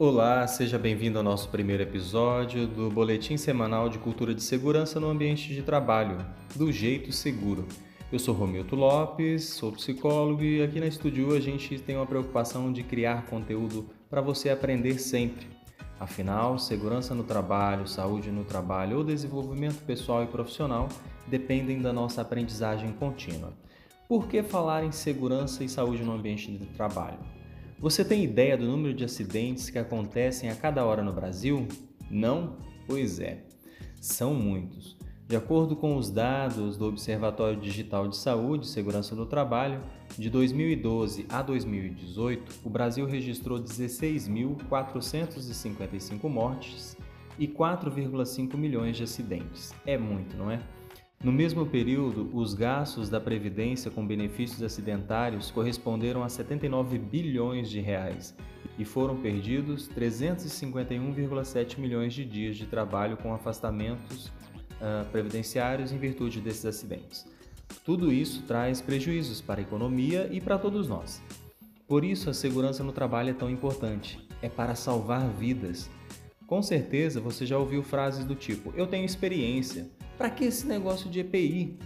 Olá, seja bem-vindo ao nosso primeiro episódio do Boletim Semanal de Cultura de Segurança no Ambiente de Trabalho, do Jeito Seguro. Eu sou Romildo Lopes, sou psicólogo e aqui na Estúdio a gente tem uma preocupação de criar conteúdo para você aprender sempre. Afinal, segurança no trabalho, saúde no trabalho ou desenvolvimento pessoal e profissional dependem da nossa aprendizagem contínua. Por que falar em segurança e saúde no ambiente de trabalho? Você tem ideia do número de acidentes que acontecem a cada hora no Brasil? Não? Pois é, são muitos. De acordo com os dados do Observatório Digital de Saúde e Segurança do Trabalho, de 2012 a 2018, o Brasil registrou 16.455 mortes e 4,5 milhões de acidentes. É muito, não é? No mesmo período, os gastos da Previdência com benefícios acidentários corresponderam a 79 bilhões de reais e foram perdidos 351,7 milhões de dias de trabalho com afastamentos uh, previdenciários em virtude desses acidentes. Tudo isso traz prejuízos para a economia e para todos nós. Por isso, a segurança no trabalho é tão importante. É para salvar vidas. Com certeza você já ouviu frases do tipo: Eu tenho experiência. Para que esse negócio de EPI?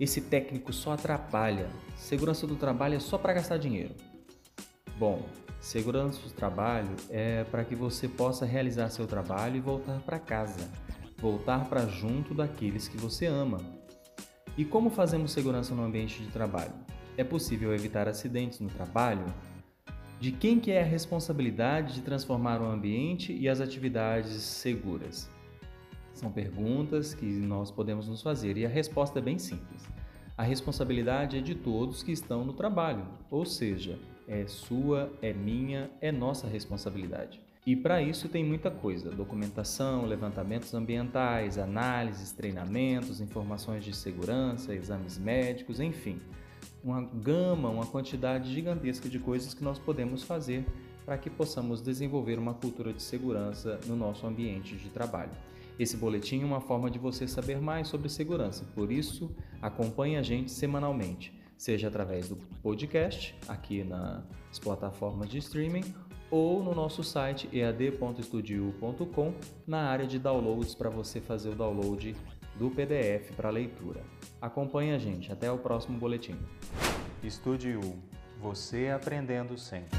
Esse técnico só atrapalha. Segurança do trabalho é só para gastar dinheiro. Bom, segurança do trabalho é para que você possa realizar seu trabalho e voltar para casa, voltar para junto daqueles que você ama. E como fazemos segurança no ambiente de trabalho? É possível evitar acidentes no trabalho? De quem que é a responsabilidade de transformar o ambiente e as atividades seguras? São perguntas que nós podemos nos fazer e a resposta é bem simples. A responsabilidade é de todos que estão no trabalho, ou seja, é sua, é minha, é nossa responsabilidade. E para isso tem muita coisa: documentação, levantamentos ambientais, análises, treinamentos, informações de segurança, exames médicos, enfim, uma gama, uma quantidade gigantesca de coisas que nós podemos fazer para que possamos desenvolver uma cultura de segurança no nosso ambiente de trabalho. Esse boletim é uma forma de você saber mais sobre segurança, por isso acompanhe a gente semanalmente, seja através do podcast, aqui nas plataformas de streaming, ou no nosso site ead.studio.com, na área de downloads para você fazer o download do PDF para leitura. Acompanhe a gente, até o próximo boletim. Estúdio você aprendendo sempre.